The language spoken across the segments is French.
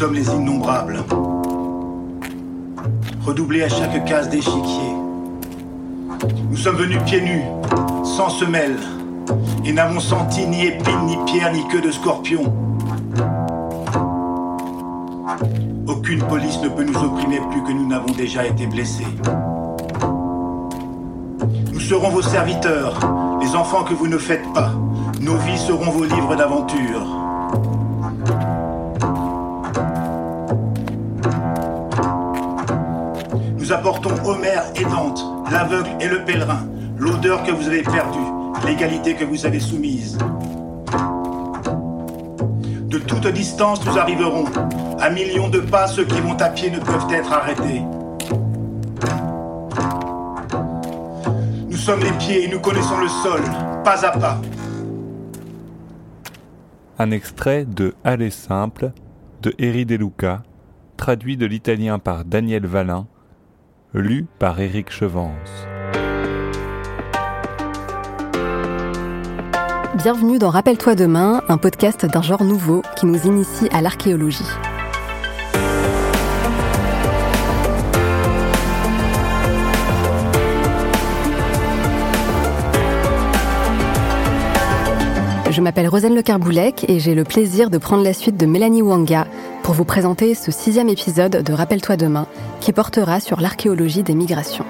sommes les innombrables. Redoublés à chaque case d'échiquier. Nous sommes venus pieds nus, sans semelles, et n'avons senti ni épines, ni pierres, ni queue de scorpion. Aucune police ne peut nous opprimer plus que nous n'avons déjà été blessés. Nous serons vos serviteurs, les enfants que vous ne faites pas. Nos vies seront vos livres d'aventure. Nous apportons Homère et Dante, l'aveugle et le pèlerin, l'odeur que vous avez perdue, l'égalité que vous avez soumise. De toute distance, nous arriverons. À millions de pas, ceux qui vont à pied ne peuvent être arrêtés. Nous sommes les pieds et nous connaissons le sol, pas à pas. Un extrait de Aller simple de Eri De Luca, traduit de l'italien par Daniel Valin, lu par Éric Chevance. Bienvenue dans Rappelle-toi demain, un podcast d'un genre nouveau qui nous initie à l'archéologie. Je m'appelle Rosane Le Carboulec et j'ai le plaisir de prendre la suite de Mélanie Wanga pour vous présenter ce sixième épisode de Rappelle-toi demain qui portera sur l'archéologie des migrations.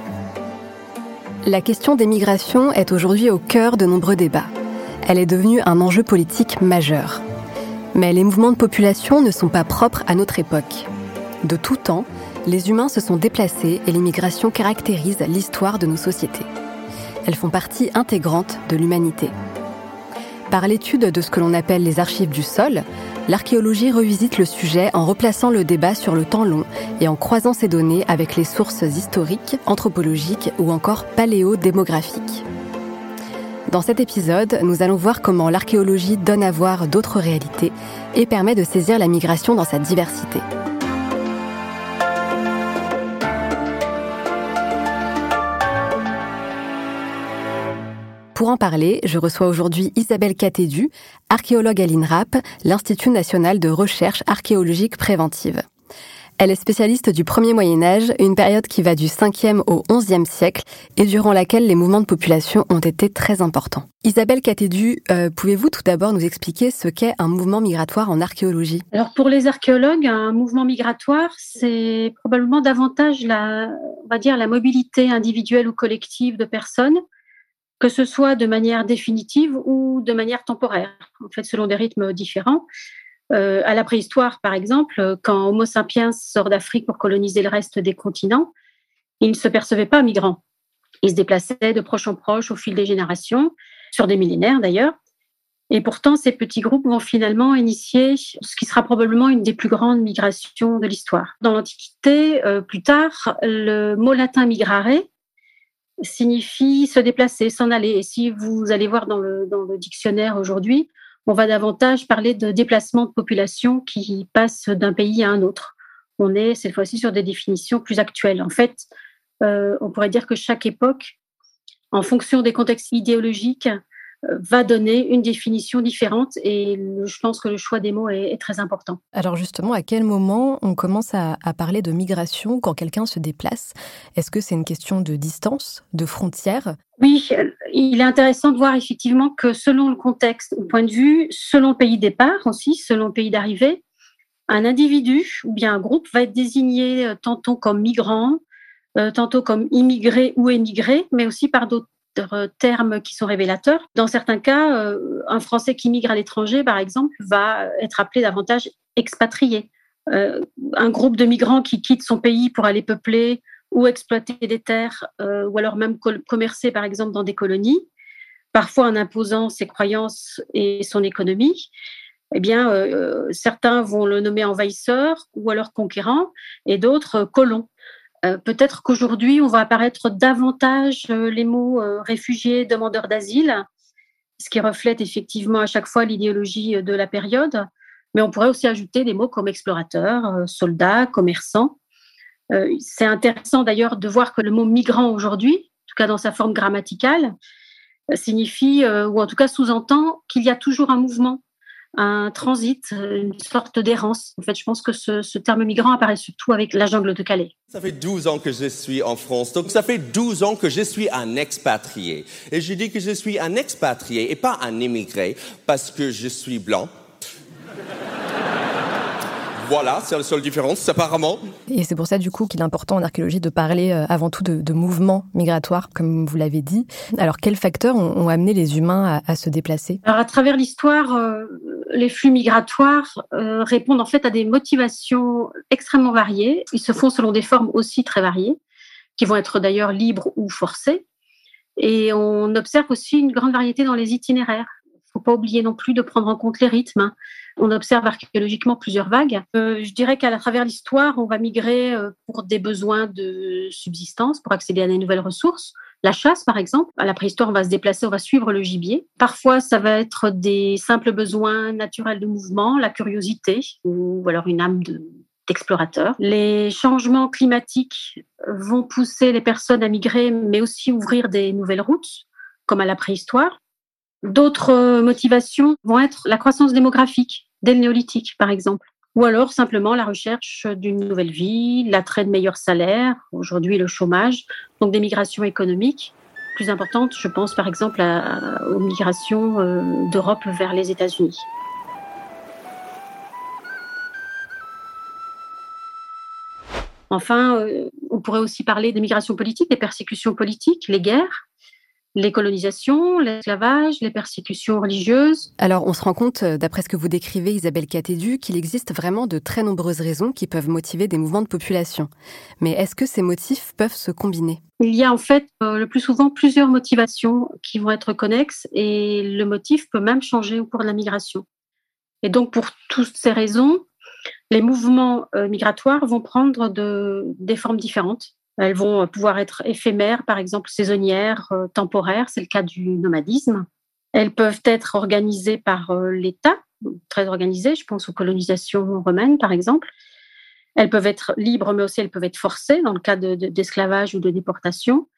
La question des migrations est aujourd'hui au cœur de nombreux débats elle est devenue un enjeu politique majeur. Mais les mouvements de population ne sont pas propres à notre époque. De tout temps, les humains se sont déplacés et l'immigration caractérise l'histoire de nos sociétés. Elles font partie intégrante de l'humanité. Par l'étude de ce que l'on appelle les archives du sol, l'archéologie revisite le sujet en replaçant le débat sur le temps long et en croisant ces données avec les sources historiques, anthropologiques ou encore paléodémographiques. Dans cet épisode, nous allons voir comment l'archéologie donne à voir d'autres réalités et permet de saisir la migration dans sa diversité. Pour en parler, je reçois aujourd'hui Isabelle Catédu, archéologue à l'INRAP, l'Institut national de recherche archéologique préventive. Elle est spécialiste du premier Moyen Âge, une période qui va du 5e au 11e siècle et durant laquelle les mouvements de population ont été très importants. Isabelle Catédu, euh, pouvez-vous tout d'abord nous expliquer ce qu'est un mouvement migratoire en archéologie? Alors pour les archéologues, un mouvement migratoire, c'est probablement davantage la, on va dire, la mobilité individuelle ou collective de personnes, que ce soit de manière définitive ou de manière temporaire, en fait selon des rythmes différents. Euh, à la préhistoire, par exemple, quand Homo sapiens sort d'Afrique pour coloniser le reste des continents, il ne se percevait pas migrant. Il se déplaçait de proche en proche au fil des générations, sur des millénaires d'ailleurs. Et pourtant, ces petits groupes vont finalement initier ce qui sera probablement une des plus grandes migrations de l'histoire. Dans l'Antiquité, euh, plus tard, le mot latin migrare signifie se déplacer, s'en aller. Et si vous allez voir dans le, dictionnaire aujourd'hui, on va davantage parler de déplacement de population qui passe d'un pays à un autre. On est cette fois-ci sur des définitions plus actuelles. En fait, euh, on pourrait dire que chaque époque, en fonction des contextes idéologiques, va donner une définition différente et je pense que le choix des mots est, très important. Alors justement, à quel moment on commence à, parler de migration quand quelqu'un se déplace? Est-ce que c'est une question de distance, de frontières Oui, il est intéressant de voir effectivement que selon le contexte, au point de vue, selon le pays de départ aussi, selon le pays d'arrivée, un individu ou bien un groupe va être désigné euh, tantôt comme migrant, euh, tantôt comme immigré ou émigré, mais aussi par d'autres termes qui sont révélateurs. Dans certains cas, euh, un Français qui migre à l'étranger, par exemple, va être appelé davantage expatrié. Euh, un groupe de migrants qui quitte son pays pour aller peupler ou exploiter des terres, euh, ou alors même commercer, par exemple, dans des colonies, parfois en imposant ses croyances et son économie, eh bien, certains vont le nommer envahisseur ou alors conquérant, et d'autres colon. Euh, peut-être qu'aujourd'hui, on va apparaître davantage euh, les mots euh, réfugiés, demandeurs d'asile, ce qui reflète effectivement à chaque fois l'idéologie de la période. Mais on pourrait aussi ajouter des mots comme explorateur, soldat, commerçant. C'est intéressant d'ailleurs de voir que le mot migrant aujourd'hui, en tout cas dans sa forme grammaticale, signifie, ou en tout cas sous-entend qu'il y a toujours un mouvement. Un transit, une sorte d'errance. En fait, je pense que ce, terme migrant apparaît surtout avec la jungle de Calais. Ça fait 12 ans que je suis en France, donc ça fait 12 ans que je suis un expatrié. Et je dis que je suis un expatrié et pas un immigré parce que je suis blanc. Voilà, c'est la seule différence, apparemment. Et c'est pour ça, du coup, qu'il est important en archéologie de parler euh, avant tout de, mouvements migratoires, comme vous l'avez dit. Alors, quels facteurs ont, amené les humains à, se déplacer? Alors, à travers l'histoire, euh, les flux migratoires euh, répondent en fait à des motivations extrêmement variées. Ils se font selon des formes aussi très variées, qui vont être d'ailleurs libres ou forcées. Et on observe aussi une grande variété dans les itinéraires. Il ne faut pas oublier non plus de prendre en compte les rythmes. On observe archéologiquement plusieurs vagues. Euh, je dirais qu'à travers l'histoire, on va migrer euh, pour des besoins de subsistance, pour accéder à des nouvelles ressources. La chasse, par exemple. À la préhistoire, on va se déplacer, on va suivre le gibier. Parfois, ça va être des simples besoins naturels de mouvement, la curiosité, ou alors une âme d'explorateur. Les changements climatiques vont pousser les personnes à migrer, mais aussi ouvrir des nouvelles routes, comme à la préhistoire. D'autres euh, motivations vont être la croissance démographique dès le néolithique, par exemple. Ou alors simplement la recherche d'une nouvelle vie, l'attrait de meilleurs salaires, aujourd'hui le chômage, donc des migrations économiques plus importantes. Je pense par exemple aux migrations euh, d'Europe vers les États-Unis. Enfin, euh, on pourrait aussi parler des migrations politiques, des persécutions politiques, les guerres, les colonisations, l'esclavage, les persécutions religieuses. Alors, on se rend compte, euh, d'après ce que vous décrivez, Isabelle Catédu, qu'il existe vraiment de très nombreuses raisons qui peuvent motiver des mouvements de population. Mais est-ce que ces motifs peuvent se combiner? Il y a en fait euh, le plus souvent plusieurs motivations qui vont être connexes et le motif peut même changer au cours de la migration. Et donc, pour toutes ces raisons, les mouvements euh, migratoires vont prendre des formes différentes. Elles vont pouvoir être éphémères, par exemple saisonnières, euh, temporaires, c'est le cas du nomadisme. Elles peuvent être organisées par euh, l'État, très organisées, je pense aux colonisations romaines par exemple. Elles peuvent être libres, mais aussi elles peuvent être forcées dans le cas d'esclavage ou de déportation.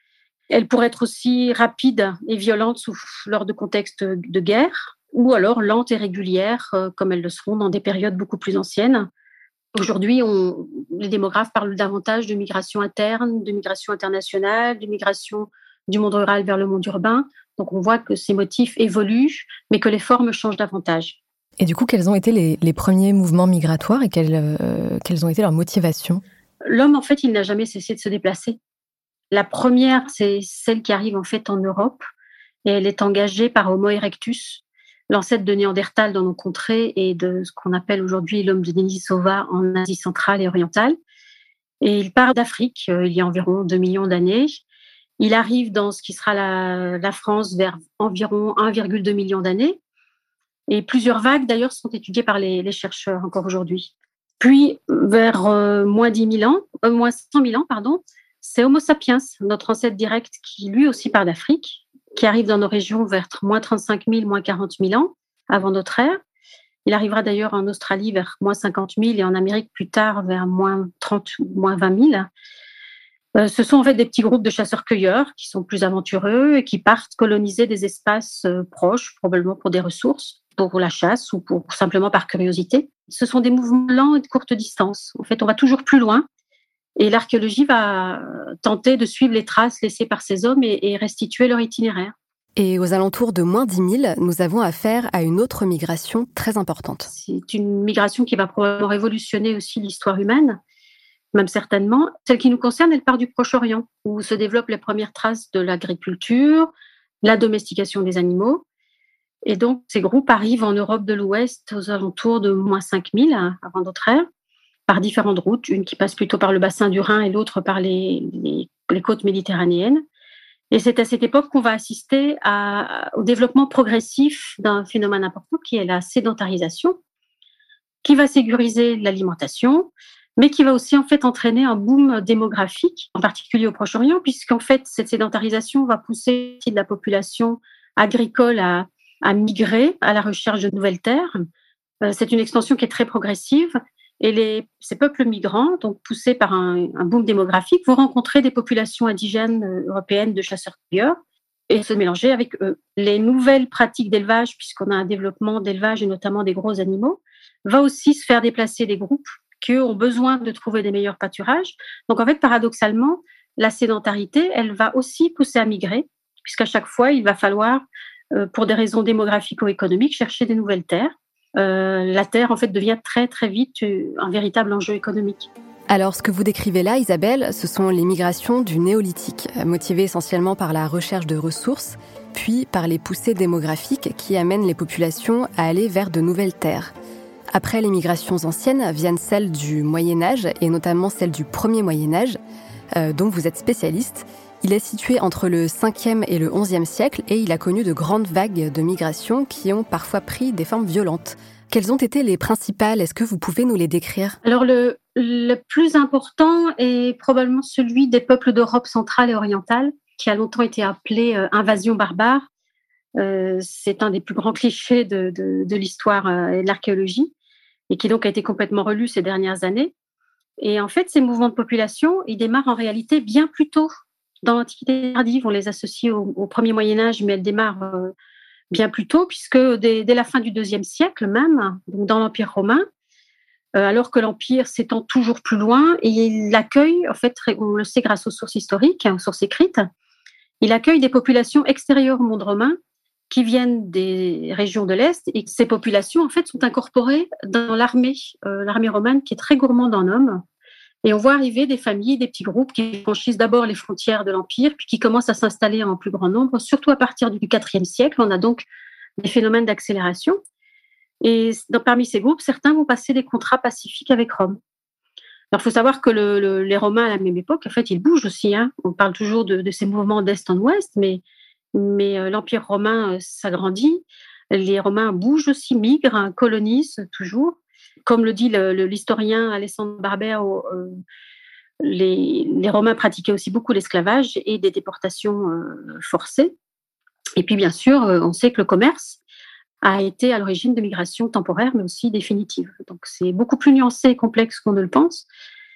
Elles pourraient être aussi rapides et violentes lors de contextes de guerre, ou alors lentes et régulières, euh, comme elles le seront dans des périodes beaucoup plus anciennes. Aujourd'hui, les démographes parlent davantage de migration interne, de migration internationale, de migration du monde rural vers le monde urbain. Donc on voit que ces motifs évoluent, mais que les formes changent davantage. Et du coup, quels ont été les, premiers mouvements migratoires et euh, quelles, ont été leurs motivations? L'homme, en fait, il n'a jamais cessé de se déplacer. La première, c'est celle qui arrive en fait en Europe et elle est engagée par Homo erectus, l'ancêtre de Néandertal dans nos contrées et de ce qu'on appelle aujourd'hui l'homme de Denisova en Asie centrale et orientale. Et il part d'Afrique euh, il y a environ 2 millions d'années. Il arrive dans ce qui sera la, France vers environ 1,2 million d'années. Et plusieurs vagues, d'ailleurs, sont étudiées par les, chercheurs encore aujourd'hui. Puis, vers euh, moins 10 000 ans, euh, moins 100 000 ans, pardon, c'est Homo sapiens, notre ancêtre direct, qui lui aussi part d'Afrique qui arrive dans nos régions vers moins 35 000, moins 40 000 ans avant notre ère. Il arrivera d'ailleurs en Australie vers moins 50 000 et en Amérique plus tard vers moins 30, moins 20 000. Euh, ce sont en fait des petits groupes de chasseurs-cueilleurs qui sont plus aventureux et qui partent coloniser des espaces euh, proches, probablement pour des ressources, pour la chasse ou pour simplement par curiosité. Ce sont des mouvements et de courte distance. En fait, on va toujours plus loin et l'archéologie va tenter de suivre les traces laissées par ces hommes et, restituer leur itinéraire. Et aux alentours de moins 10 000, nous avons affaire à une autre migration très importante. C'est une migration qui va probablement révolutionner aussi l'histoire humaine, même certainement. Celle qui nous concerne, elle part du Proche-Orient, où se développent les premières traces de l'agriculture, la domestication des animaux. Et donc, ces groupes arrivent en Europe de l'Ouest aux alentours de moins 5 000 avant notre ère par différentes routes, une qui passe plutôt par le bassin du Rhin et l'autre par les, côtes méditerranéennes. Et c'est à cette époque qu'on va assister au développement progressif d'un phénomène important qui est la sédentarisation, qui va sécuriser l'alimentation, mais qui va aussi en fait entraîner un boom démographique, en particulier au Proche-Orient, puisqu'en fait cette sédentarisation va pousser la population agricole à migrer à la recherche de nouvelles terres. Euh, c'est une expansion qui est très progressive et ces peuples migrants, donc poussés par un, boom démographique, vont rencontrer des populations indigènes euh, européennes de chasseurs-cueilleurs. et se mélanger avec eux. Les nouvelles pratiques d'élevage, puisqu'on a un développement d'élevage et notamment des gros animaux, va aussi se faire déplacer des groupes qui ont besoin de trouver des meilleurs pâturages. Donc en fait, paradoxalement, la sédentarité, elle va aussi pousser à migrer, puisqu'à chaque fois, il va falloir, euh, pour des raisons démographico-économiques, chercher des nouvelles terres. Euh, la terre, en fait, devient très très vite euh, un véritable enjeu économique. Alors, ce que vous décrivez là, Isabelle, ce sont les migrations du néolithique, motivées essentiellement par la recherche de ressources, puis par les poussées démographiques qui amènent les populations à aller vers de nouvelles terres. Après les migrations anciennes viennent celles du Moyen Âge, et notamment celles du premier Moyen Âge, euh, dont vous êtes spécialiste. Il est situé entre le 5e et le 11e siècle et il a connu de grandes vagues de migration qui ont parfois pris des formes violentes. Quelles ont été les principales? Est-ce que vous pouvez nous les décrire? Alors le, plus important est probablement celui des peuples d'Europe centrale et orientale, qui a longtemps été appelé euh, invasion barbare. Euh, c'est un des plus grands clichés de l'histoire euh, et de l'archéologie, et qui donc a été complètement relu ces dernières années. Et en fait, ces mouvements de population, ils démarrent en réalité bien plus tôt dans l'Antiquité tardive. On les associe au, premier Moyen Âge, mais elles démarrent euh, bien plus tôt, puisque dès, la fin du deuxième siècle même, dans l'Empire romain, euh, alors que l'Empire s'étend toujours plus loin, et il accueille, en fait, on le sait grâce aux sources historiques, aux sources écrites, il accueille des populations extérieures au monde romain qui viennent des régions de l'Est, et ces populations, en fait, sont incorporées dans l'armée, euh, l'armée romaine qui est très gourmande en hommes. Et on voit arriver des familles, des petits groupes qui franchissent d'abord les frontières de l'Empire, puis qui commencent à s'installer en plus grand nombre, surtout à partir du IVe siècle. On a donc des phénomènes d'accélération. Et parmi ces groupes, certains vont passer des contrats pacifiques avec Rome. Alors, il faut savoir que le, le, les Romains, à la même époque, en fait, ils bougent aussi. Hein. On parle toujours de, de, ces mouvements d'Est en Ouest, mais, mais euh, l'Empire romain euh, s'agrandit. Les Romains bougent aussi, migrent, hein, colonisent toujours comme le dit l'historien Alessandro Barbero, euh, les, les, Romains pratiquaient aussi beaucoup l'esclavage et des déportations euh, forcées. Et puis, bien sûr, euh, on sait que le commerce a été à l'origine de migrations temporaires, mais aussi définitives. Donc, c'est beaucoup plus nuancé et complexe qu'on ne le pense.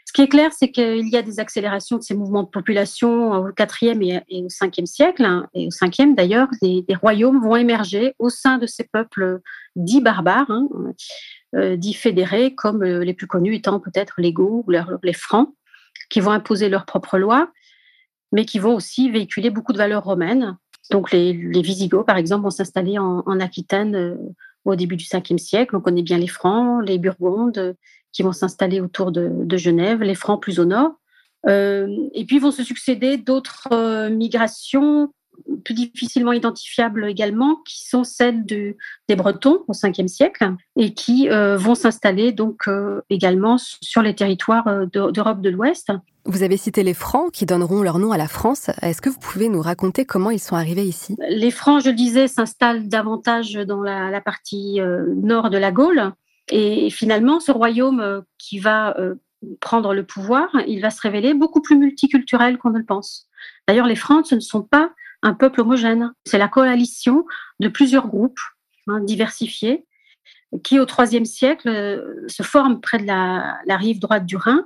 Ce qui est clair, c'est qu'il y a des accélérations de ces mouvements de population au IVe et, au Ve siècle, hein, et au Ve d'ailleurs, des, royaumes vont émerger au sein de ces peuples dits barbares, hein, euh, dits fédérés, comme euh, les plus connus étant peut-être les Goths ou les Francs, qui vont imposer leurs propres lois, mais qui vont aussi véhiculer beaucoup de valeurs romaines. Donc les, Visigoths, par exemple, vont s'installer en, en, Aquitaine euh, au début du Ve siècle. On connaît bien les Francs, les Burgondes, qui vont s'installer autour de, de, Genève, les Francs plus au nord. Euh, et puis vont se succéder d'autres euh, migrations plus difficilement identifiables également, qui sont celles de, des Bretons au 5e siècle et qui euh, vont s'installer donc euh, également sur les territoires euh, d'Europe de l'Ouest. Vous avez cité les Francs qui donneront leur nom à la France. Est-ce que vous pouvez nous raconter comment ils sont arrivés ici? Les Francs, je le disais, s'installent davantage dans la, la partie euh, nord de la Gaule. Et finalement, ce royaume qui va prendre le pouvoir, il va se révéler beaucoup plus multiculturel qu'on ne le pense. D'ailleurs, les Francs, ce ne sont pas un peuple homogène. C'est la coalition de plusieurs groupes hein, diversifiés qui, au IIIe siècle, euh, se forment près de la, rive droite du Rhin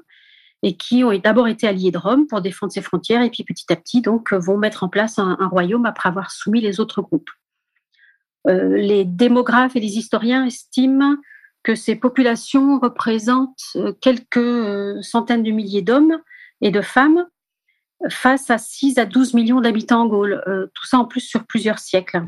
et qui ont d'abord été alliés de Rome pour défendre ses frontières et puis petit à petit donc vont mettre en place un, un royaume après avoir soumis les autres groupes. Euh, les démographes et les historiens estiment que ces populations représentent euh, quelques centaines de milliers d'hommes et de femmes face à 6 à 12 millions d'habitants en Gaule. Euh, tout ça en plus sur plusieurs siècles.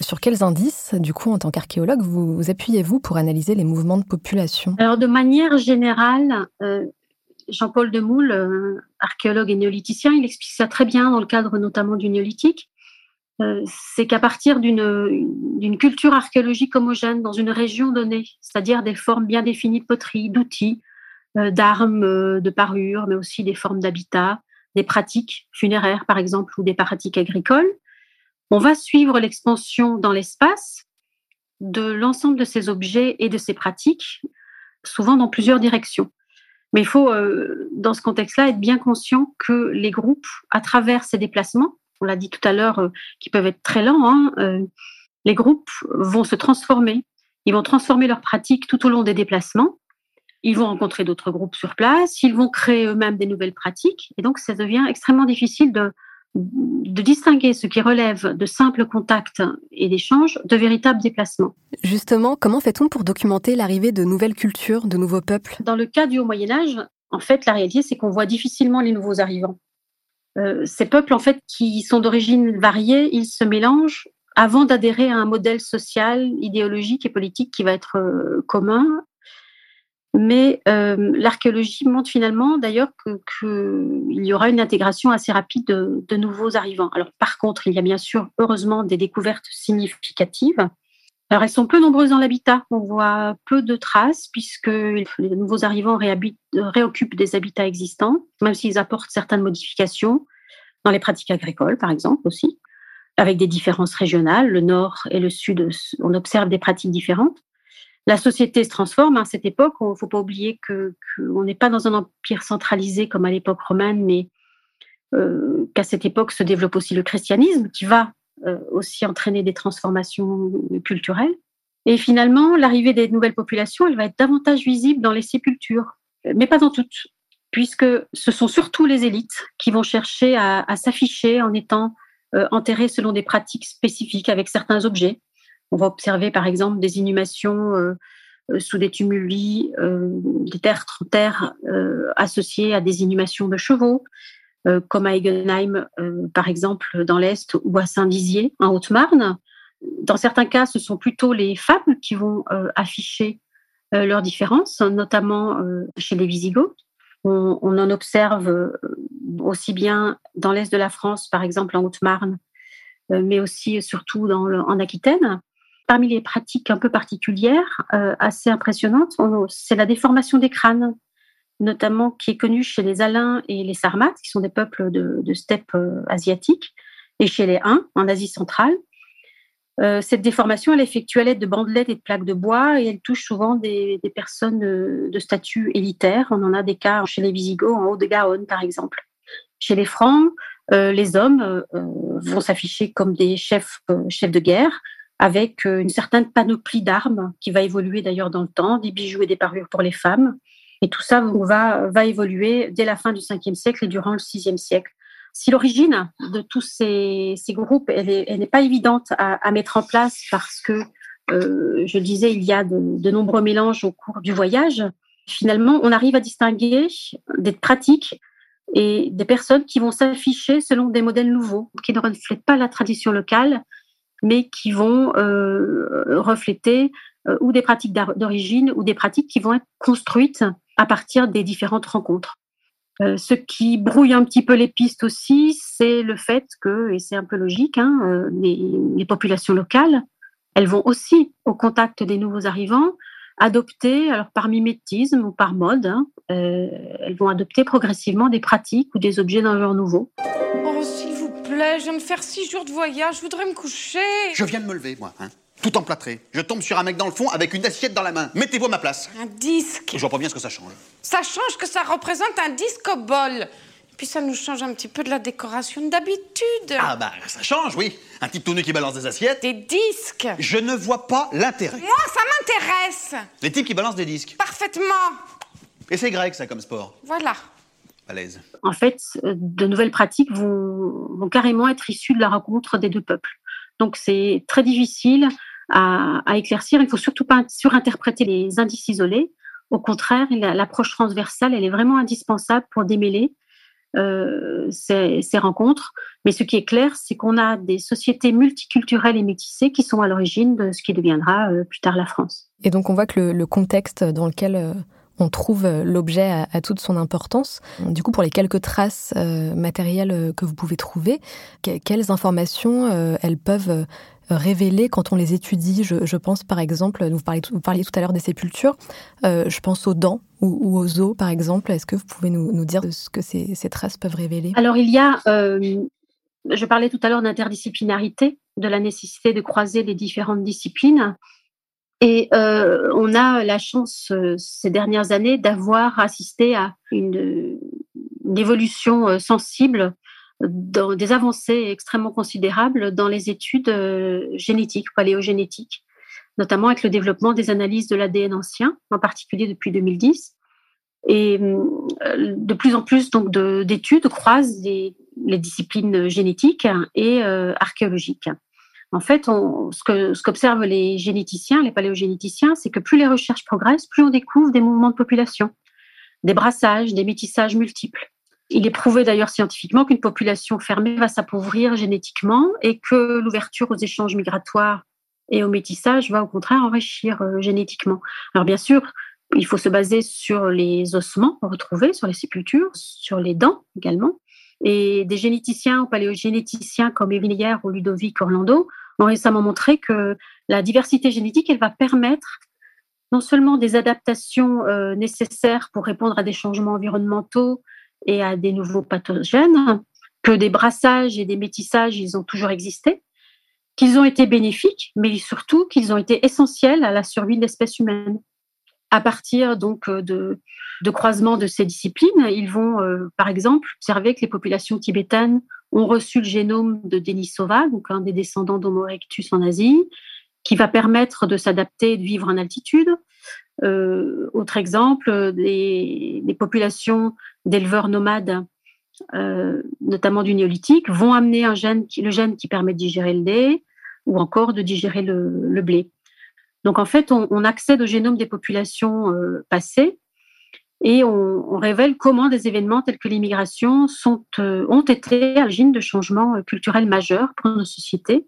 Sur quels indices, du coup, en tant qu'archéologue, vous, vous appuyez-vous pour analyser les mouvements de population? Alors, de manière générale, euh, Jean-Paul Demoule, euh, archéologue et néolithicien, il explique ça très bien dans le cadre notamment du néolithique. Euh, c'est qu'à partir d'une culture archéologique homogène dans une région donnée, c'est-à-dire des formes bien définies de poterie, d'outils, d'armes, euh, de parures, mais aussi des formes d'habitat, des pratiques funéraires, par exemple, ou des pratiques agricoles. On va suivre l'expansion dans l'espace de l'ensemble de ces objets et de ces pratiques, souvent dans plusieurs directions. Mais il faut, euh, dans ce contexte-là, être bien conscient que les groupes, à travers ces déplacements, on l'a dit tout à l'heure, euh, qui peuvent être très lents, hein, euh, les groupes vont se transformer. Ils vont transformer leurs pratiques tout au long des déplacements Ils vont rencontrer d'autres groupes sur place, ils vont créer eux-mêmes des nouvelles pratiques, et donc ça devient extrêmement difficile de, de distinguer ce qui relève de simples contacts et d'échanges de véritables déplacements. Justement, comment fait-on pour documenter l'arrivée de nouvelles cultures, de nouveaux peuples? Dans le cas du Haut Moyen Âge, en fait, la réalité, c'est qu'on voit difficilement les nouveaux arrivants. Euh, ces peuples, en fait, qui sont d'origine variée, ils se mélangent avant d'adhérer à un modèle social, idéologique et politique qui va être euh, commun. Mais euh, l'archéologie montre finalement d'ailleurs qu'il y aura une intégration assez rapide de, nouveaux arrivants. Alors par contre, il y a bien sûr heureusement des découvertes significatives. Alors elles sont peu nombreuses dans l'habitat. On voit peu de traces puisque les nouveaux arrivants réoccupent des habitats existants, même s'ils apportent certaines modifications dans les pratiques agricoles, par exemple aussi avec des différences régionales. Le nord et le sud, on observe des pratiques différentes. La société se transforme à cette époque. Il ne faut pas oublier qu'on n'est pas dans un empire centralisé comme à l'époque romaine, mais euh, qu'à cette époque se développe aussi le christianisme qui va euh, aussi entraîner des transformations culturelles. Et finalement, l'arrivée des nouvelles populations, elle va être davantage visible dans les sépultures, mais pas dans toutes, puisque ce sont surtout les élites qui vont chercher à, s'afficher en étant euh, enterrés selon des pratiques spécifiques avec certains objets. On va observer par exemple des inhumations euh, euh, sous des tumuli, des terres terre associées à des inhumations de chevaux, comme à Egenheim par exemple dans l'Est ou à Saint-Dizier en Haute-Marne. Dans certains cas, ce sont plutôt les femmes qui vont afficher leurs différences, notamment chez les Visigoths. On, en observe aussi bien dans l'est de la France, par exemple en Haute-Marne, euh, mais aussi et surtout en Aquitaine. Parmi les pratiques un peu particulières, euh, assez impressionnantes, c'est la déformation des crânes, notamment qui est connue chez les Alains et les Sarmates, qui sont des peuples de, steppe euh, asiatique, et chez les Huns, en Asie centrale. cette déformation, elle est effectuée à l'aide de bandelettes et de plaques de bois et elle touche souvent des, personnes de statut élitaire. On en a des cas chez les Visigoths en Haut-de-Garonne, par exemple. Chez les Francs, euh, les hommes euh, vont s'afficher comme des chefs, euh, chefs de guerre, avec une certaine panoplie d'armes qui va évoluer d'ailleurs dans le temps, des bijoux et des parures pour les femmes. Et tout ça va, évoluer dès la fin du 5e siècle et durant le 6e siècle. Si l'origine de tous ces, groupes, n'est pas évidente à, mettre en place parce que, euh, je disais, il y a de, nombreux mélanges au cours du voyage, finalement, on arrive à distinguer des pratiques et des personnes qui vont s'afficher selon des modèles nouveaux, qui ne reflètent pas la tradition locale, mais qui vont euh, refléter euh, ou des pratiques d'origine ou des pratiques qui vont être construites à partir des différentes rencontres. Euh, ce qui brouille un petit peu les pistes aussi, c'est le fait que, et c'est un peu logique, hein, les, populations locales, elles vont aussi au contact des nouveaux arrivants, adopter, alors par mimétisme ou par mode, hein, elles vont adopter progressivement des pratiques ou des objets d'un genre nouveau. Plaît, je viens de faire six jours de voyage, je voudrais me coucher. Je viens de me lever, moi, hein, tout emplâtré. Je tombe sur un mec dans le fond avec une assiette dans la main. Mettez-vous à ma place. Un disque. Je vois pas bien ce que ça change. Ça change que ça représente un disque au bol. Puis ça nous change un petit peu de la décoration d'habitude. Ah bah ça change, oui. Un type tout nu qui balance des assiettes. Des disques. Je ne vois pas l'intérêt. Moi, ça m'intéresse. Les types qui balancent des disques. Parfaitement. Et c'est grec, ça, comme sport. Voilà. À l'aise. En fait, de nouvelles pratiques vont, vont, carrément être issues de la rencontre des deux peuples. Donc c'est très difficile à, à, éclaircir. Il faut surtout pas surinterpréter les indices isolés. Au contraire, l'approche transversale, elle est vraiment indispensable pour démêler euh, ces, ces, rencontres. Mais ce qui est clair, c'est qu'on a des sociétés multiculturelles et métissées qui sont à l'origine de ce qui deviendra euh, plus tard la France. Et donc on voit que le, le contexte dans lequel euh, on trouve l'objet à, toute son importance. Du coup, pour les quelques traces euh, matérielles que vous pouvez trouver, que, quelles informations euh, elles peuvent révéler quand on les étudie? Je, pense par exemple, vous parliez, tout à l'heure des sépultures, euh, je pense aux dents ou, aux os par exemple. Est-ce que vous pouvez nous, dire ce que ces, ces, traces peuvent révéler? Alors il y a, euh, je parlais tout à l'heure d'interdisciplinarité, de la nécessité de croiser les différentes disciplines. Et euh, on a la chance euh, ces dernières années d'avoir assisté à une, évolution euh, sensible des avancées extrêmement considérables dans les études génétiques, paléogénétiques, notamment avec le développement des analyses de l'ADN ancien, en particulier depuis 2010. Et de plus en plus donc d'études croisent les, disciplines génétiques et archéologiques. En fait, on, ce qu'observent les généticiens, les paléogénéticiens, c'est que plus les recherches progressent, plus on découvre des mouvements de population, des brassages, des métissages multiples. Il est prouvé d'ailleurs scientifiquement qu'une population fermée va s'appauvrir génétiquement et que l'ouverture aux échanges migratoires et au métissage va au contraire enrichir euh, génétiquement. Alors bien sûr, il faut se baser sur les ossements retrouvés, sur les sépultures, sur les dents également. Et des généticiens ou paléogénéticiens comme Evelyère ou Ludovic Orlando ont récemment montré que la diversité génétique, elle va permettre non seulement des adaptations euh, nécessaires pour répondre à des changements environnementaux et à des nouveaux pathogènes, que des brassages et des métissages, ils ont toujours existé, qu'ils ont été bénéfiques, mais surtout qu'ils ont été essentiels à la survie de l'espèce humaine à partir donc euh, de, croisements de ces disciplines, ils vont, euh, par exemple, observer que les populations tibétaines ont reçu le génome de Denisova, donc un des descendants d'Homo erectus en Asie, qui va permettre de s'adapter et de vivre en altitude. Euh, autre exemple, les, populations d'éleveurs nomades, notamment du néolithique, vont amener un gène, le gène qui permet de digérer le lait ou encore de digérer le blé. Donc en fait, on, accède au génome des populations euh, passées et on, révèle comment des événements tels que l'immigration euh, ont été à l'origine de changements euh, culturels majeurs pour nos sociétés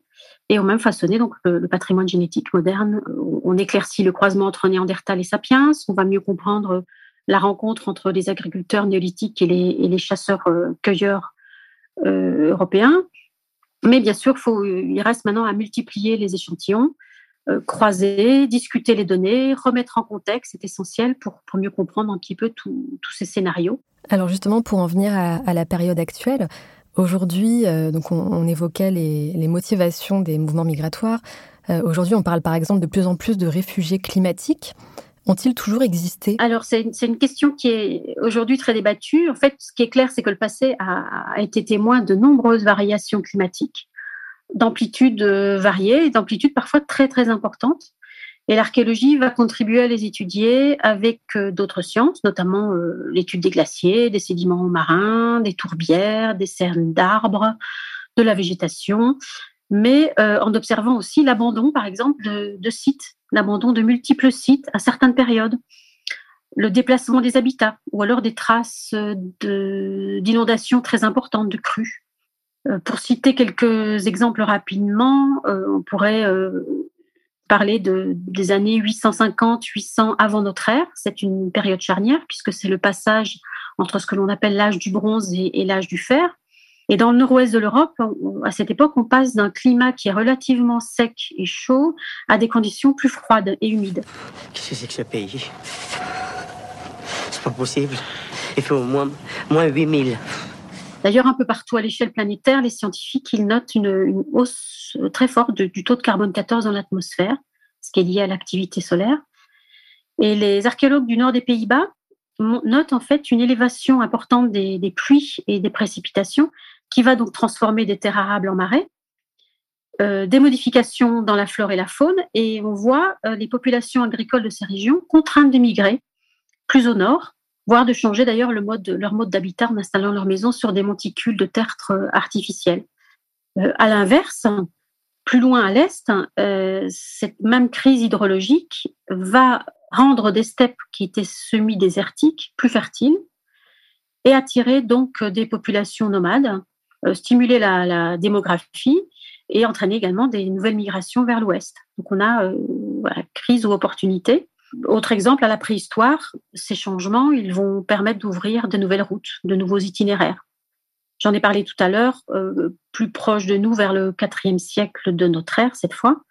et ont même façonné donc le, patrimoine génétique moderne. On éclaircit le croisement entre Néandertal et Sapiens. On va mieux comprendre la rencontre entre les agriculteurs néolithiques et les, chasseurs-cueilleurs européens. Mais bien sûr, il reste maintenant à multiplier les échantillons croiser, discuter les données, remettre en contexte, c'est essentiel pour, pour, mieux comprendre un petit peu tous ces scénarios. Alors justement, pour en venir à, la période actuelle, aujourd'hui, euh, donc on, évoquait les, les, motivations des mouvements migratoires. Euh, aujourd'hui, on parle par exemple de plus en plus de réfugiés climatiques. Ont-ils toujours existé? Alors, c'est une question qui est aujourd'hui très débattue. En fait, ce qui est clair, c'est que le passé a, a été témoin de nombreuses variations climatiques d'amplitude euh, variée et d'amplitude parfois très très importante. Et l'archéologie va contribuer à les étudier avec euh, d'autres sciences, notamment euh, l'étude des glaciers, des sédiments marins, des tourbières, des cernes d'arbres, de la végétation, mais en observant aussi l'abandon, par exemple, de, sites, l'abandon de multiples sites à certaines périodes, le déplacement des habitats, ou alors des traces d'inondations très importantes, de crues. Euh, pour citer quelques exemples rapidement, euh, on pourrait euh, parler de, des années 850-800 avant notre ère. C'est une période charnière puisque c'est le passage entre ce que l'on appelle l'âge du bronze et, l'âge du fer. Et dans le nord-ouest de l'Europe, à cette époque, on passe d'un climat qui est relativement sec et chaud à des conditions plus froides et humides. Qu'est-ce que c'est que ce pays? C'est pas possible. Il fait au moins, moins 8000. D'ailleurs, un peu partout à l'échelle planétaire, les scientifiques notent une, hausse très forte du taux de carbone 14 dans l'atmosphère, ce qui est lié à l'activité solaire. Et les archéologues du nord des Pays-Bas notent en fait une élévation importante des, pluies et des précipitations qui va donc transformer des terres arables en marais, euh, des modifications dans la flore et la faune, et on voit euh, les populations agricoles de ces régions contraintes de migrer plus au nord, voire de changer d'ailleurs leur mode d'habitat en installant leur maison sur des monticules de tertre artificiels. Euh, à l'inverse, plus loin à l'est, euh, cette même crise hydrologique va rendre des steppes qui étaient semi-désertiques plus fertiles et attirer donc des populations nomades, euh, stimuler la, démographie et entraîner également des nouvelles migrations vers l'ouest. Donc on a crise ou opportunité. Autre exemple, à la préhistoire, ces changements, ils vont permettre d'ouvrir de nouvelles routes, de nouveaux itinéraires. J'en ai parlé tout à l'heure, euh, plus proche de nous, vers le IVe siècle de notre ère, cette fois,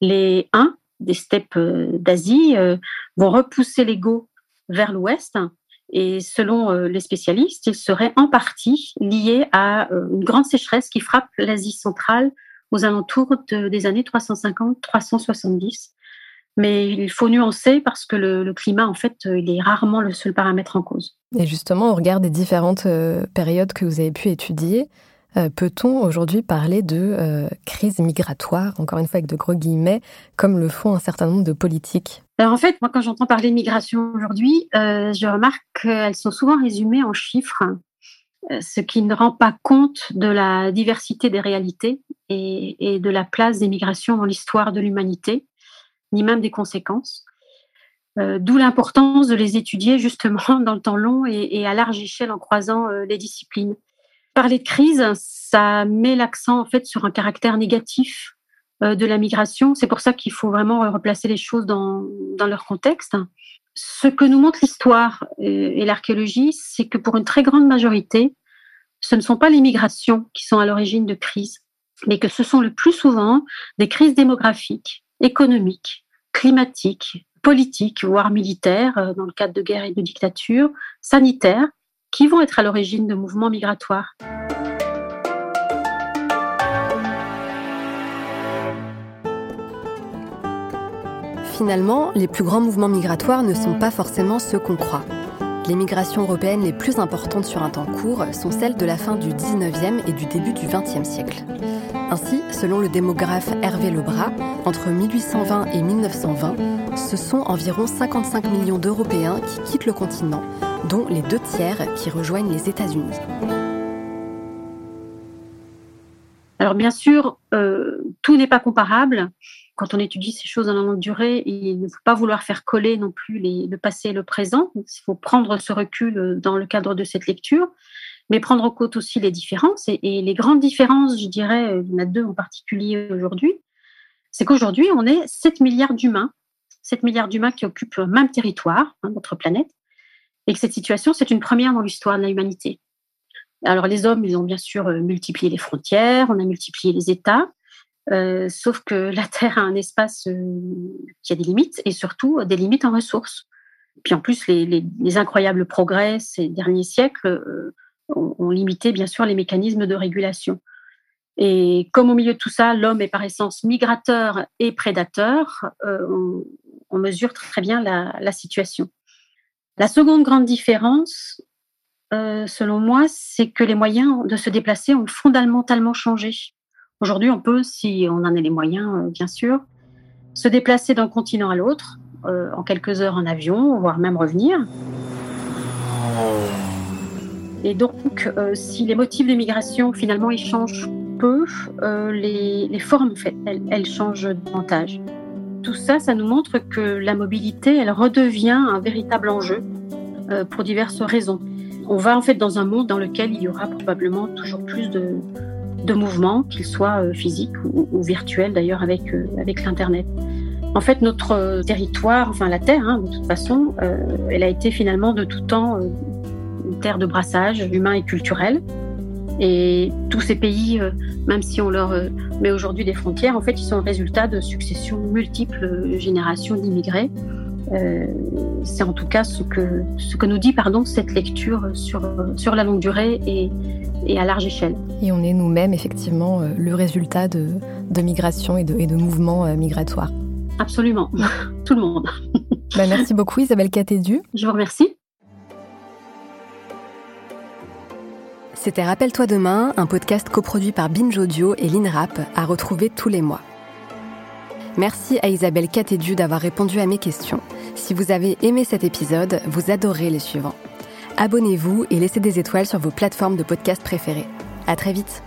les Huns des steppes euh, d'Asie euh, vont repousser les Goths vers l'ouest. Et selon les spécialistes, ils seraient en partie liés à une grande sécheresse qui frappe l'Asie centrale aux alentours des années 350-370 mais il faut nuancer parce que le, climat, en fait, il est rarement le seul paramètre en cause. Et justement, au regard des différentes euh, périodes que vous avez pu étudier, Euh, peut-on aujourd'hui parler de euh, crise migratoire, encore une fois avec de gros guillemets, comme le font un certain nombre de politiques? Alors en fait, moi quand j'entends parler de migration aujourd'hui, euh, je remarque qu'elles sont souvent résumées en chiffres, ce qui ne rend pas compte de la diversité des réalités et, de la place des migrations dans l'histoire de l'humanité, ni même des conséquences. D'où l'importance de les étudier justement dans le temps long et à large échelle en croisant les disciplines. Parler de crise, ça met l'accent en fait sur un caractère négatif euh, de la migration. C'est pour ça qu'il faut vraiment replacer les choses dans, leur contexte. Ce que nous montre l'histoire et, l'archéologie, c'est que pour une très grande majorité, ce ne sont pas les migrations qui sont à l'origine de crises, mais que ce sont le plus souvent des crises démographiques, économiques, climatiques, politiques, voire militaires, euh, dans le cadre de guerres et de dictatures, sanitaires, qui vont être à l'origine de mouvements migratoires. Finalement, les plus grands mouvements migratoires ne sont pas forcément ceux qu'on croit. Les migrations européennes les plus importantes sur un temps court sont celles de la fin du 19e et du début du 20e siècle. Ainsi, selon le démographe Hervé Lebras, entre 1820 et 1920, ce sont environ 55 millions d'Européens qui quittent le continent, dont les deux tiers qui rejoignent les États-Unis. Alors bien sûr, euh, tout n'est pas comparable. Quand on étudie ces choses en longue durée, il ne faut pas vouloir faire coller non plus le passé et le présent. Il faut prendre ce recul euh, dans le cadre de cette lecture, mais prendre en compte aussi les différences. Et, les grandes différences, je dirais, euh, il y en a deux en particulier aujourd'hui, c'est qu'aujourd'hui, on est 7 milliards d'humains, 7 milliards d'humains qui occupent le même territoire, hein, notre planète, et que cette situation, c'est une première dans l'histoire de l'humanité. Alors les hommes, ils ont bien sûr euh, multiplié les frontières, on a multiplié les États, euh, sauf que la Terre a un espace qui a des limites et surtout des limites en ressources. Puis en plus, les, incroyables progrès ces derniers siècles ont, limité bien sûr les mécanismes de régulation. Et comme au milieu de tout ça, l'homme est par essence migrateur et prédateur, on, mesure très bien la situation. La seconde grande différence, euh, selon moi, c'est que les moyens de se déplacer ont fondamentalement changé. Aujourd'hui, on peut, si on en a les moyens, euh, bien sûr, se déplacer d'un continent à l'autre euh, en quelques heures en avion, voire même revenir. Et donc, si les motifs de migration, finalement, ils changent peu, les, formes, en fait, elles changent davantage. Tout ça, ça nous montre que la mobilité, elle redevient un véritable enjeu euh, pour diverses raisons. On va en fait dans un monde dans lequel il y aura probablement toujours plus de, mouvements, qu'ils soient euh, physiques ou, virtuels d'ailleurs avec, euh, avec l'Internet. En fait, notre territoire, enfin la Terre, hein, de toute façon, elle a été finalement de tout temps terre de brassage humain et culturel. Et tous ces pays, euh, même si on leur euh, met aujourd'hui des frontières, en fait, ils sont le résultat de successions multiples générations d'immigrés. Euh, c'est en tout cas ce que, ce que nous dit pardon, cette lecture sur, sur la longue durée et, et à large échelle. Et on est nous-mêmes effectivement le résultat de, de migration et de, et de mouvements migratoires. Absolument, tout le monde. Bah, merci beaucoup Isabelle Catédu. Je vous remercie. C'était Rappelle-toi demain, un podcast coproduit par Binge Audio et l'INRAP à retrouver tous les mois. Merci à Isabelle Catédu d'avoir répondu à mes questions. Si vous avez aimé cet épisode, vous adorez les suivants. Abonnez-vous et laissez des étoiles sur vos plateformes de podcast préférées. À très vite!